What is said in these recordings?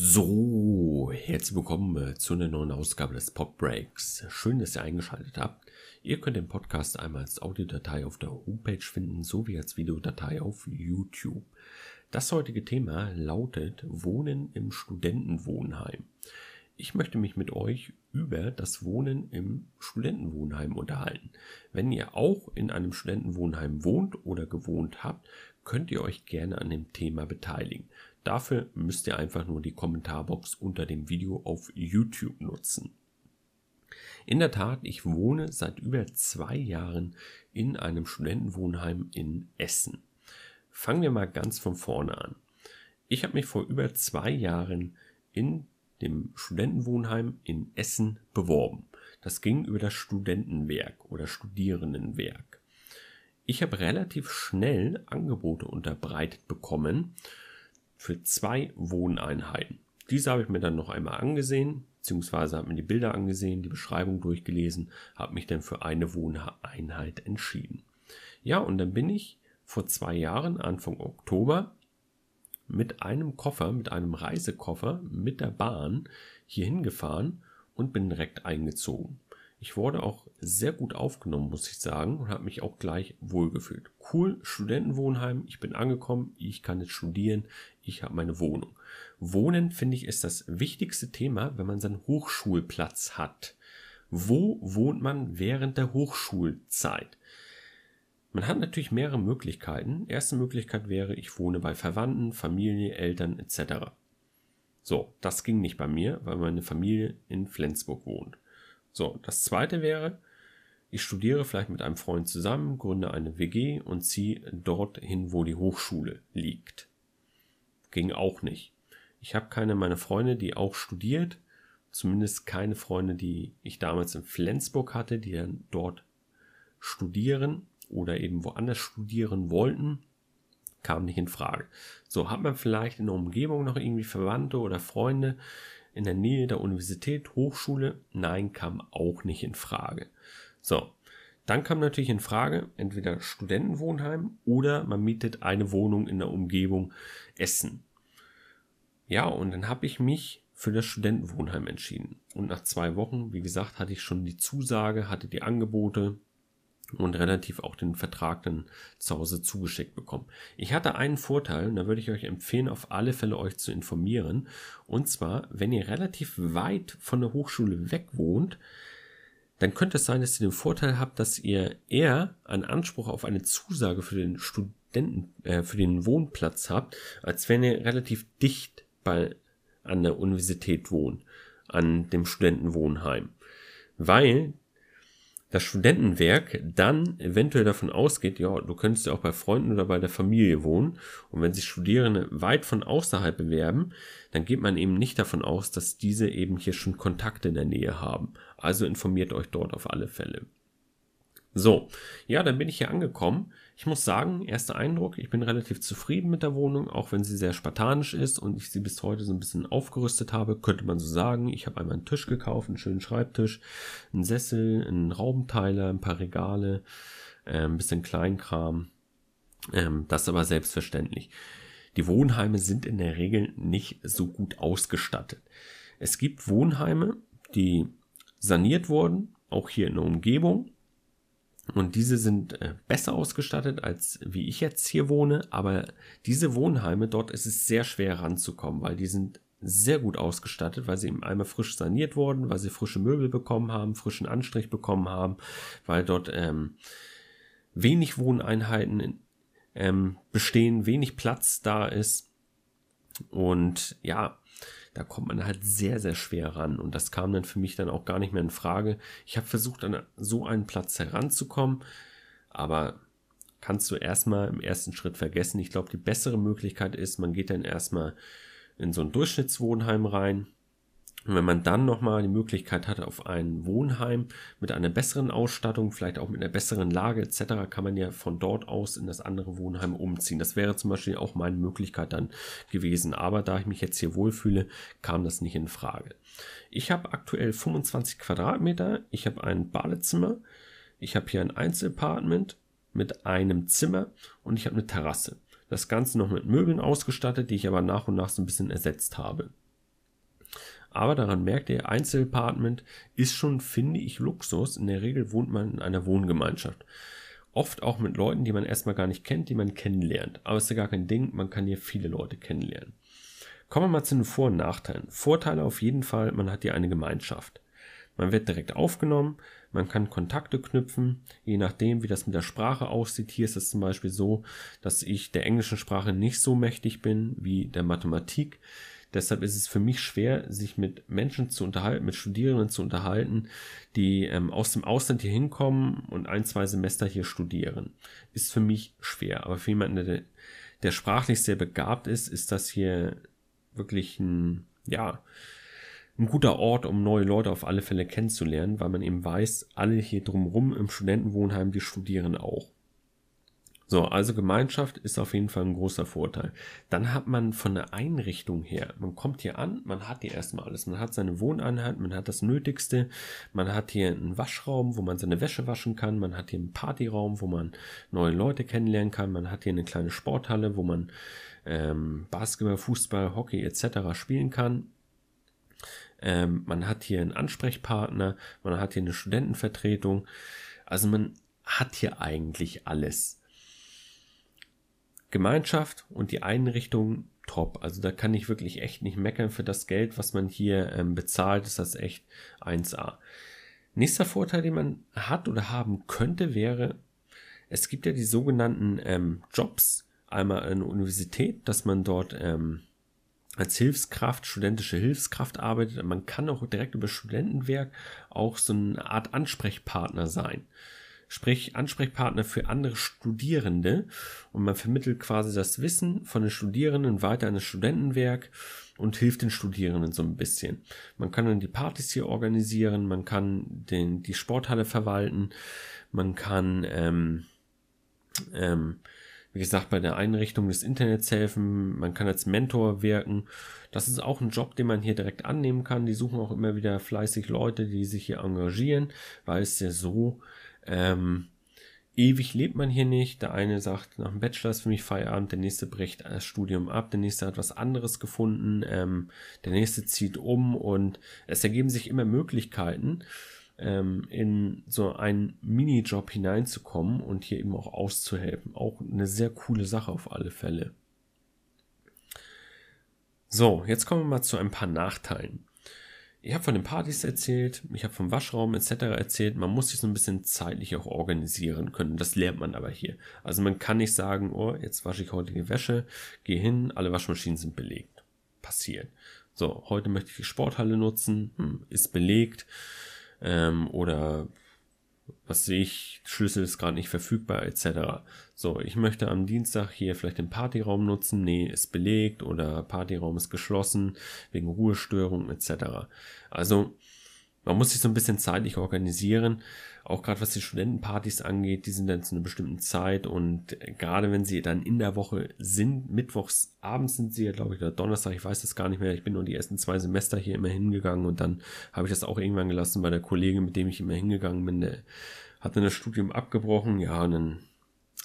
So, herzlich willkommen äh, zu einer neuen Ausgabe des Pop Breaks. Schön, dass ihr eingeschaltet habt. Ihr könnt den Podcast einmal als Audiodatei auf der Homepage finden, sowie als Videodatei auf YouTube. Das heutige Thema lautet Wohnen im Studentenwohnheim. Ich möchte mich mit euch über das Wohnen im Studentenwohnheim unterhalten. Wenn ihr auch in einem Studentenwohnheim wohnt oder gewohnt habt, könnt ihr euch gerne an dem Thema beteiligen. Dafür müsst ihr einfach nur die Kommentarbox unter dem Video auf YouTube nutzen. In der Tat, ich wohne seit über zwei Jahren in einem Studentenwohnheim in Essen. Fangen wir mal ganz von vorne an. Ich habe mich vor über zwei Jahren in dem Studentenwohnheim in Essen beworben. Das ging über das Studentenwerk oder Studierendenwerk. Ich habe relativ schnell Angebote unterbreitet bekommen für zwei Wohneinheiten. Diese habe ich mir dann noch einmal angesehen, beziehungsweise habe mir die Bilder angesehen, die Beschreibung durchgelesen, habe mich dann für eine Wohneinheit entschieden. Ja, und dann bin ich vor zwei Jahren, Anfang Oktober, mit einem Koffer, mit einem Reisekoffer, mit der Bahn hier hingefahren und bin direkt eingezogen. Ich wurde auch sehr gut aufgenommen, muss ich sagen, und habe mich auch gleich wohlgefühlt. Cool, Studentenwohnheim, ich bin angekommen, ich kann jetzt studieren, ich habe meine Wohnung. Wohnen, finde ich, ist das wichtigste Thema, wenn man seinen Hochschulplatz hat. Wo wohnt man während der Hochschulzeit? Man hat natürlich mehrere Möglichkeiten. Erste Möglichkeit wäre, ich wohne bei Verwandten, Familie, Eltern etc. So, das ging nicht bei mir, weil meine Familie in Flensburg wohnt. So, das zweite wäre, ich studiere vielleicht mit einem Freund zusammen, gründe eine WG und ziehe dorthin, wo die Hochschule liegt. Ging auch nicht. Ich habe keine meiner Freunde, die auch studiert, zumindest keine Freunde, die ich damals in Flensburg hatte, die dann dort studieren oder eben woanders studieren wollten, kam nicht in Frage. So hat man vielleicht in der Umgebung noch irgendwie Verwandte oder Freunde, in der Nähe der Universität, Hochschule? Nein, kam auch nicht in Frage. So, dann kam natürlich in Frage entweder Studentenwohnheim oder man mietet eine Wohnung in der Umgebung Essen. Ja, und dann habe ich mich für das Studentenwohnheim entschieden. Und nach zwei Wochen, wie gesagt, hatte ich schon die Zusage, hatte die Angebote, und relativ auch den Vertrag dann zu Hause zugeschickt bekommen. Ich hatte einen Vorteil, und da würde ich euch empfehlen, auf alle Fälle euch zu informieren. Und zwar, wenn ihr relativ weit von der Hochschule weg wohnt, dann könnte es sein, dass ihr den Vorteil habt, dass ihr eher einen Anspruch auf eine Zusage für den Studenten, äh, für den Wohnplatz habt, als wenn ihr relativ dicht bei, an der Universität wohnt, an dem Studentenwohnheim. Weil das Studentenwerk dann eventuell davon ausgeht, ja, du könntest ja auch bei Freunden oder bei der Familie wohnen. Und wenn sich Studierende weit von außerhalb bewerben, dann geht man eben nicht davon aus, dass diese eben hier schon Kontakte in der Nähe haben. Also informiert euch dort auf alle Fälle. So, ja, dann bin ich hier angekommen. Ich muss sagen, erster Eindruck, ich bin relativ zufrieden mit der Wohnung, auch wenn sie sehr spartanisch ist und ich sie bis heute so ein bisschen aufgerüstet habe, könnte man so sagen. Ich habe einmal einen Tisch gekauft, einen schönen Schreibtisch, einen Sessel, einen Raumteiler, ein paar Regale, äh, ein bisschen Kleinkram. Ähm, das aber selbstverständlich. Die Wohnheime sind in der Regel nicht so gut ausgestattet. Es gibt Wohnheime, die saniert wurden, auch hier in der Umgebung, und diese sind äh, besser ausgestattet, als wie ich jetzt hier wohne. Aber diese Wohnheime, dort ist es sehr schwer ranzukommen, weil die sind sehr gut ausgestattet, weil sie eben einmal frisch saniert wurden, weil sie frische Möbel bekommen haben, frischen Anstrich bekommen haben, weil dort ähm, wenig Wohneinheiten ähm, bestehen, wenig Platz da ist. Und ja, da kommt man halt sehr, sehr schwer ran. Und das kam dann für mich dann auch gar nicht mehr in Frage. Ich habe versucht, an so einen Platz heranzukommen, aber kannst du erstmal im ersten Schritt vergessen. Ich glaube, die bessere Möglichkeit ist, man geht dann erstmal in so ein Durchschnittswohnheim rein, und wenn man dann nochmal die Möglichkeit hat auf ein Wohnheim mit einer besseren Ausstattung, vielleicht auch mit einer besseren Lage etc., kann man ja von dort aus in das andere Wohnheim umziehen. Das wäre zum Beispiel auch meine Möglichkeit dann gewesen. Aber da ich mich jetzt hier wohlfühle, kam das nicht in Frage. Ich habe aktuell 25 Quadratmeter. Ich habe ein Badezimmer. Ich habe hier ein Einzelapartment mit einem Zimmer und ich habe eine Terrasse. Das Ganze noch mit Möbeln ausgestattet, die ich aber nach und nach so ein bisschen ersetzt habe. Aber daran merkt ihr, Einzelapartment ist schon, finde ich, Luxus. In der Regel wohnt man in einer Wohngemeinschaft. Oft auch mit Leuten, die man erstmal gar nicht kennt, die man kennenlernt. Aber es ist ja gar kein Ding, man kann hier viele Leute kennenlernen. Kommen wir mal zu den Vor- und Nachteilen. Vorteile auf jeden Fall, man hat hier eine Gemeinschaft. Man wird direkt aufgenommen, man kann Kontakte knüpfen, je nachdem, wie das mit der Sprache aussieht. Hier ist es zum Beispiel so, dass ich der englischen Sprache nicht so mächtig bin wie der Mathematik. Deshalb ist es für mich schwer, sich mit Menschen zu unterhalten, mit Studierenden zu unterhalten, die ähm, aus dem Ausland hier hinkommen und ein, zwei Semester hier studieren. Ist für mich schwer. Aber für jemanden, der, der sprachlich sehr begabt ist, ist das hier wirklich ein, ja, ein guter Ort, um neue Leute auf alle Fälle kennenzulernen, weil man eben weiß, alle hier drumherum im Studentenwohnheim, die studieren auch. So, also Gemeinschaft ist auf jeden Fall ein großer Vorteil. Dann hat man von der Einrichtung her, man kommt hier an, man hat hier erstmal alles. Man hat seine Wohneinheit, man hat das Nötigste, man hat hier einen Waschraum, wo man seine Wäsche waschen kann, man hat hier einen Partyraum, wo man neue Leute kennenlernen kann, man hat hier eine kleine Sporthalle, wo man ähm, Basketball, Fußball, Hockey etc. spielen kann. Ähm, man hat hier einen Ansprechpartner, man hat hier eine Studentenvertretung. Also man hat hier eigentlich alles. Gemeinschaft und die Einrichtung top. Also da kann ich wirklich echt nicht meckern für das Geld, was man hier ähm, bezahlt, ist das echt 1A. Nächster Vorteil, den man hat oder haben könnte, wäre, es gibt ja die sogenannten ähm, Jobs, einmal an der Universität, dass man dort ähm, als Hilfskraft, studentische Hilfskraft arbeitet. Man kann auch direkt über Studentenwerk auch so eine Art Ansprechpartner sein sprich Ansprechpartner für andere Studierende und man vermittelt quasi das Wissen von den Studierenden weiter an das Studentenwerk und hilft den Studierenden so ein bisschen. Man kann dann die Partys hier organisieren, man kann den, die Sporthalle verwalten, man kann, ähm, ähm, wie gesagt, bei der Einrichtung des Internets helfen, man kann als Mentor wirken. Das ist auch ein Job, den man hier direkt annehmen kann. Die suchen auch immer wieder fleißig Leute, die sich hier engagieren, weil es ja so ähm, ewig lebt man hier nicht. Der eine sagt, nach dem Bachelor ist für mich Feierabend, der nächste bricht das Studium ab, der nächste hat was anderes gefunden, ähm, der nächste zieht um und es ergeben sich immer Möglichkeiten, ähm, in so einen Minijob hineinzukommen und hier eben auch auszuhelfen. Auch eine sehr coole Sache auf alle Fälle. So, jetzt kommen wir mal zu ein paar Nachteilen ich habe von den Partys erzählt, ich habe vom Waschraum etc. erzählt. Man muss sich so ein bisschen zeitlich auch organisieren können. Das lernt man aber hier. Also man kann nicht sagen, oh, jetzt wasche ich heute die Wäsche, gehe hin, alle Waschmaschinen sind belegt. Passiert. So, heute möchte ich die Sporthalle nutzen, hm, ist belegt. Ähm, oder was sehe ich, Schlüssel ist gerade nicht verfügbar, etc. So, ich möchte am Dienstag hier vielleicht den Partyraum nutzen, nee, ist belegt oder Partyraum ist geschlossen wegen Ruhestörung, etc. Also, man muss sich so ein bisschen zeitlich organisieren, auch gerade was die Studentenpartys angeht, die sind dann zu einer bestimmten Zeit und gerade wenn sie dann in der Woche sind, mittwochs abends sind sie ja, glaube ich, oder Donnerstag, ich weiß das gar nicht mehr, ich bin nur die ersten zwei Semester hier immer hingegangen und dann habe ich das auch irgendwann gelassen bei der Kollegin, mit dem ich immer hingegangen bin, der hat dann das Studium abgebrochen, ja, und dann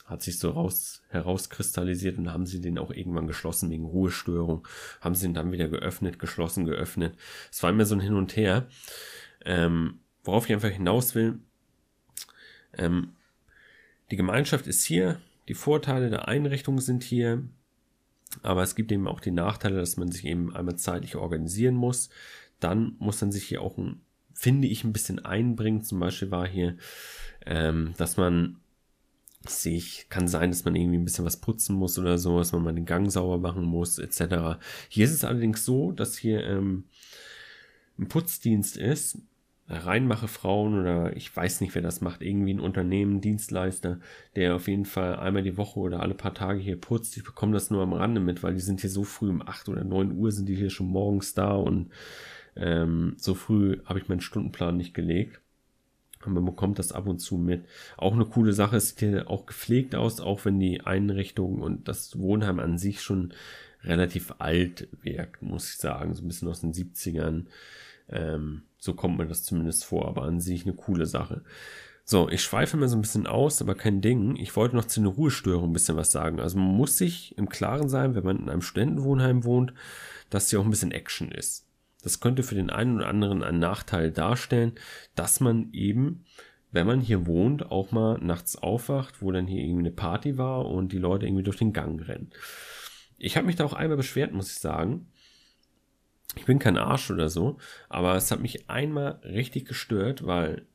hat sich so raus, herauskristallisiert und haben sie den auch irgendwann geschlossen wegen Ruhestörung, haben sie ihn dann wieder geöffnet, geschlossen, geöffnet. Es war immer so ein Hin und Her. Ähm, worauf ich einfach hinaus will, ähm, die Gemeinschaft ist hier, die Vorteile der Einrichtung sind hier, aber es gibt eben auch die Nachteile, dass man sich eben einmal zeitlich organisieren muss. Dann muss man sich hier auch, ein, finde ich, ein bisschen einbringen. Zum Beispiel war hier, ähm, dass man sich, kann sein, dass man irgendwie ein bisschen was putzen muss oder so, dass man mal den Gang sauber machen muss, etc. Hier ist es allerdings so, dass hier ähm, ein Putzdienst ist, reinmache Frauen oder ich weiß nicht, wer das macht, irgendwie ein Unternehmen, Dienstleister, der auf jeden Fall einmal die Woche oder alle paar Tage hier putzt. Ich bekomme das nur am Rande mit, weil die sind hier so früh um 8 oder 9 Uhr sind die hier schon morgens da und ähm, so früh habe ich meinen Stundenplan nicht gelegt. Und man bekommt das ab und zu mit. Auch eine coole Sache, es sieht hier auch gepflegt aus, auch wenn die Einrichtung und das Wohnheim an sich schon relativ alt wirkt, muss ich sagen. So ein bisschen aus den 70ern. Ähm, so kommt mir das zumindest vor, aber an sich eine coole Sache. So, ich schweife mir so ein bisschen aus, aber kein Ding. Ich wollte noch zu einer Ruhestörung ein bisschen was sagen. Also man muss sich im Klaren sein, wenn man in einem Studentenwohnheim wohnt, dass hier auch ein bisschen Action ist. das könnte für den einen oder anderen einen Nachteil darstellen, dass man eben, wenn man hier wohnt, auch mal nachts aufwacht, wo dann hier irgendwie eine Party war und die Leute irgendwie durch den Gang rennen. Ich habe mich da auch einmal beschwert, muss ich sagen. Ich bin kein Arsch oder so, aber es hat mich einmal richtig gestört, weil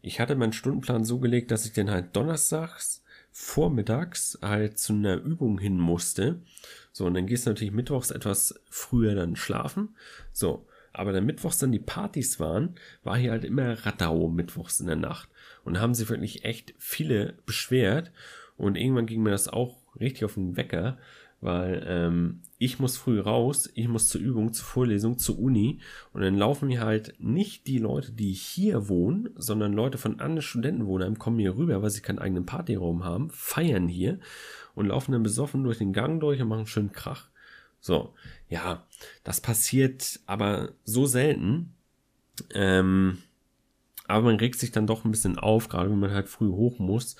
ich hatte meinen Stundenplan so gelegt, dass ich den halt donnerstags vormittags halt zu einer Übung hin musste. So, und dann gehst du natürlich mittwochs etwas früher dann schlafen. So, aber dann mittwochs dann die Partys waren, war hier halt immer Radau mittwochs in der Nacht. Und haben sich wirklich echt viele beschwert. Und irgendwann ging mir das auch richtig auf den Wecker, weil ähm, ich muss früh raus, ich muss zur Übung, zur Vorlesung, zur Uni und dann laufen mir halt nicht die Leute, die hier wohnen, sondern Leute von anderen Studentenwohnheimen kommen hier rüber, weil sie keinen eigenen Partyraum haben, feiern hier und laufen dann besoffen durch den Gang durch und machen schön Krach. So, ja, das passiert aber so selten. Ähm, aber man regt sich dann doch ein bisschen auf, gerade wenn man halt früh hoch muss.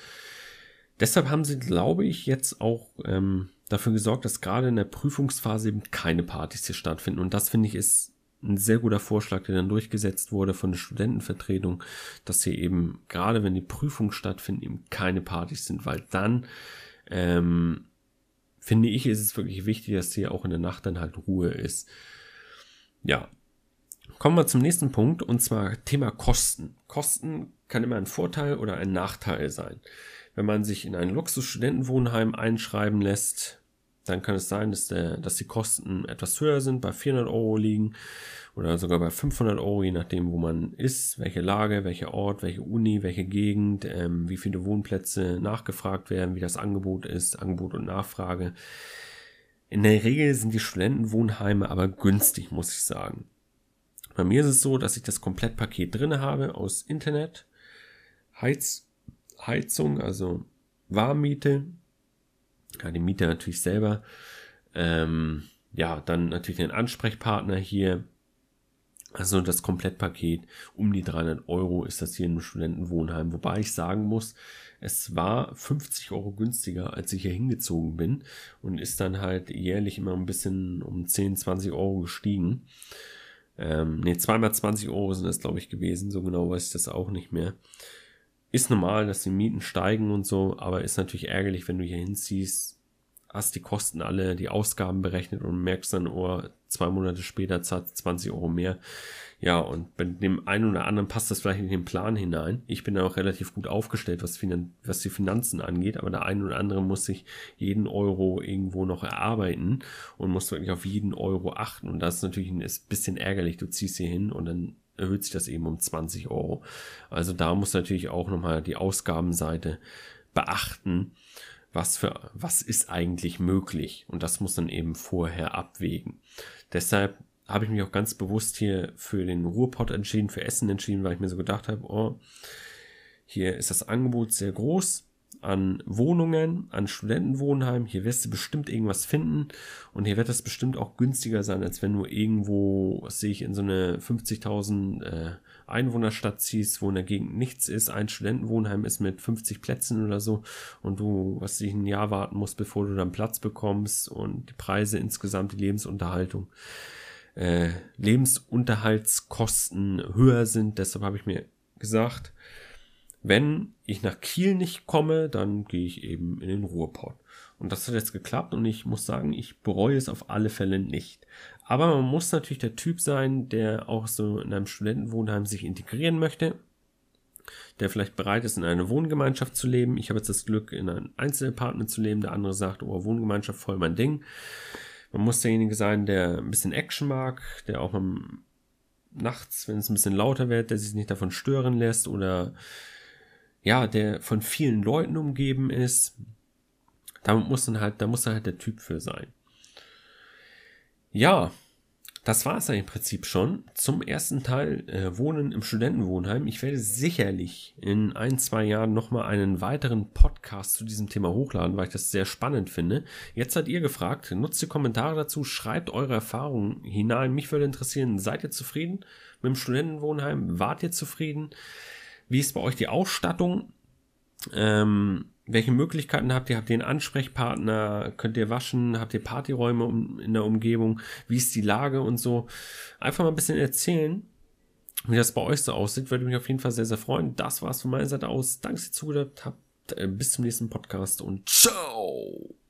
Deshalb haben sie, glaube ich, jetzt auch ähm, dafür gesorgt, dass gerade in der Prüfungsphase eben keine Partys hier stattfinden. Und das finde ich ist ein sehr guter Vorschlag, der dann durchgesetzt wurde von der Studentenvertretung, dass hier eben gerade wenn die Prüfungen stattfinden, eben keine Partys sind, weil dann ähm, finde ich, ist es wirklich wichtig, dass hier auch in der Nacht dann halt Ruhe ist. Ja. Kommen wir zum nächsten Punkt und zwar Thema Kosten. Kosten kann immer ein Vorteil oder ein Nachteil sein. Wenn man sich in ein Luxusstudentenwohnheim einschreiben lässt, dann kann es sein, dass, der, dass die Kosten etwas höher sind, bei 400 Euro liegen oder sogar bei 500 Euro, je nachdem, wo man ist, welche Lage, welcher Ort, welche Uni, welche Gegend, ähm, wie viele Wohnplätze nachgefragt werden, wie das Angebot ist, Angebot und Nachfrage. In der Regel sind die Studentenwohnheime aber günstig, muss ich sagen. Bei mir ist es so, dass ich das Komplettpaket drinne habe aus Internet, Heiz, Heizung, also Warmmiete, ja, die Miete natürlich selber. Ähm, ja, dann natürlich den Ansprechpartner hier. Also das Komplettpaket um die 300 Euro ist das hier im Studentenwohnheim. Wobei ich sagen muss, es war 50 Euro günstiger, als ich hier hingezogen bin und ist dann halt jährlich immer ein bisschen um 10, 20 Euro gestiegen. Ähm, ne, zweimal 20 Euro sind das, glaube ich, gewesen. So genau weiß ich das auch nicht mehr. Ist normal, dass die Mieten steigen und so, aber ist natürlich ärgerlich, wenn du hier hinziehst, hast die Kosten alle, die Ausgaben berechnet und merkst dann, oh, zwei Monate später zahlt 20 Euro mehr. Ja, und bei dem einen oder anderen passt das vielleicht in den Plan hinein. Ich bin da auch relativ gut aufgestellt, was, Finan was die Finanzen angeht, aber der eine oder andere muss sich jeden Euro irgendwo noch erarbeiten und muss wirklich auf jeden Euro achten. Und das ist natürlich ein bisschen ärgerlich. Du ziehst hier hin und dann erhöht sich das eben um 20 Euro. Also da muss natürlich auch nochmal die Ausgabenseite beachten, was für, was ist eigentlich möglich? Und das muss dann eben vorher abwägen. Deshalb habe ich mich auch ganz bewusst hier für den Ruhrpott entschieden, für Essen entschieden, weil ich mir so gedacht habe, oh, hier ist das Angebot sehr groß an Wohnungen, an Studentenwohnheimen. Hier wirst du bestimmt irgendwas finden und hier wird das bestimmt auch günstiger sein, als wenn du irgendwo, was sehe ich, in so eine 50.000 äh, Einwohnerstadt ziehst, wo in der Gegend nichts ist. Ein Studentenwohnheim ist mit 50 Plätzen oder so und du, was sich ein Jahr warten musst, bevor du dann Platz bekommst und die Preise insgesamt, die Lebensunterhaltung. Äh, Lebensunterhaltskosten höher sind. Deshalb habe ich mir gesagt, wenn ich nach Kiel nicht komme, dann gehe ich eben in den Ruhrpott. Und das hat jetzt geklappt und ich muss sagen, ich bereue es auf alle Fälle nicht. Aber man muss natürlich der Typ sein, der auch so in einem Studentenwohnheim sich integrieren möchte, der vielleicht bereit ist, in einer Wohngemeinschaft zu leben. Ich habe jetzt das Glück, in einem Einzelapartment zu leben. Der andere sagt, oh, Wohngemeinschaft voll mein Ding. Man muss derjenige sein, der ein bisschen Action mag, der auch mal nachts, wenn es ein bisschen lauter wird, der sich nicht davon stören lässt oder ja, der von vielen Leuten umgeben ist. Da muss dann halt, da muss dann halt der Typ für sein. Ja, das war es dann im Prinzip schon zum ersten Teil äh, Wohnen im Studentenwohnheim. Ich werde sicherlich in ein, zwei Jahren nochmal einen weiteren Podcast zu diesem Thema hochladen, weil ich das sehr spannend finde. Jetzt seid ihr gefragt, nutzt die Kommentare dazu, schreibt eure Erfahrungen hinein. Mich würde interessieren, seid ihr zufrieden mit dem Studentenwohnheim? Wart ihr zufrieden? Wie ist bei euch die Ausstattung? Ähm, welche Möglichkeiten habt ihr? Habt ihr einen Ansprechpartner? Könnt ihr waschen? Habt ihr Partyräume in der Umgebung? Wie ist die Lage und so? Einfach mal ein bisschen erzählen, wie das bei euch so aussieht. Würde mich auf jeden Fall sehr, sehr freuen. Das war's von meiner Seite aus. Danke, dass ihr zugehört habt. Äh, bis zum nächsten Podcast und ciao!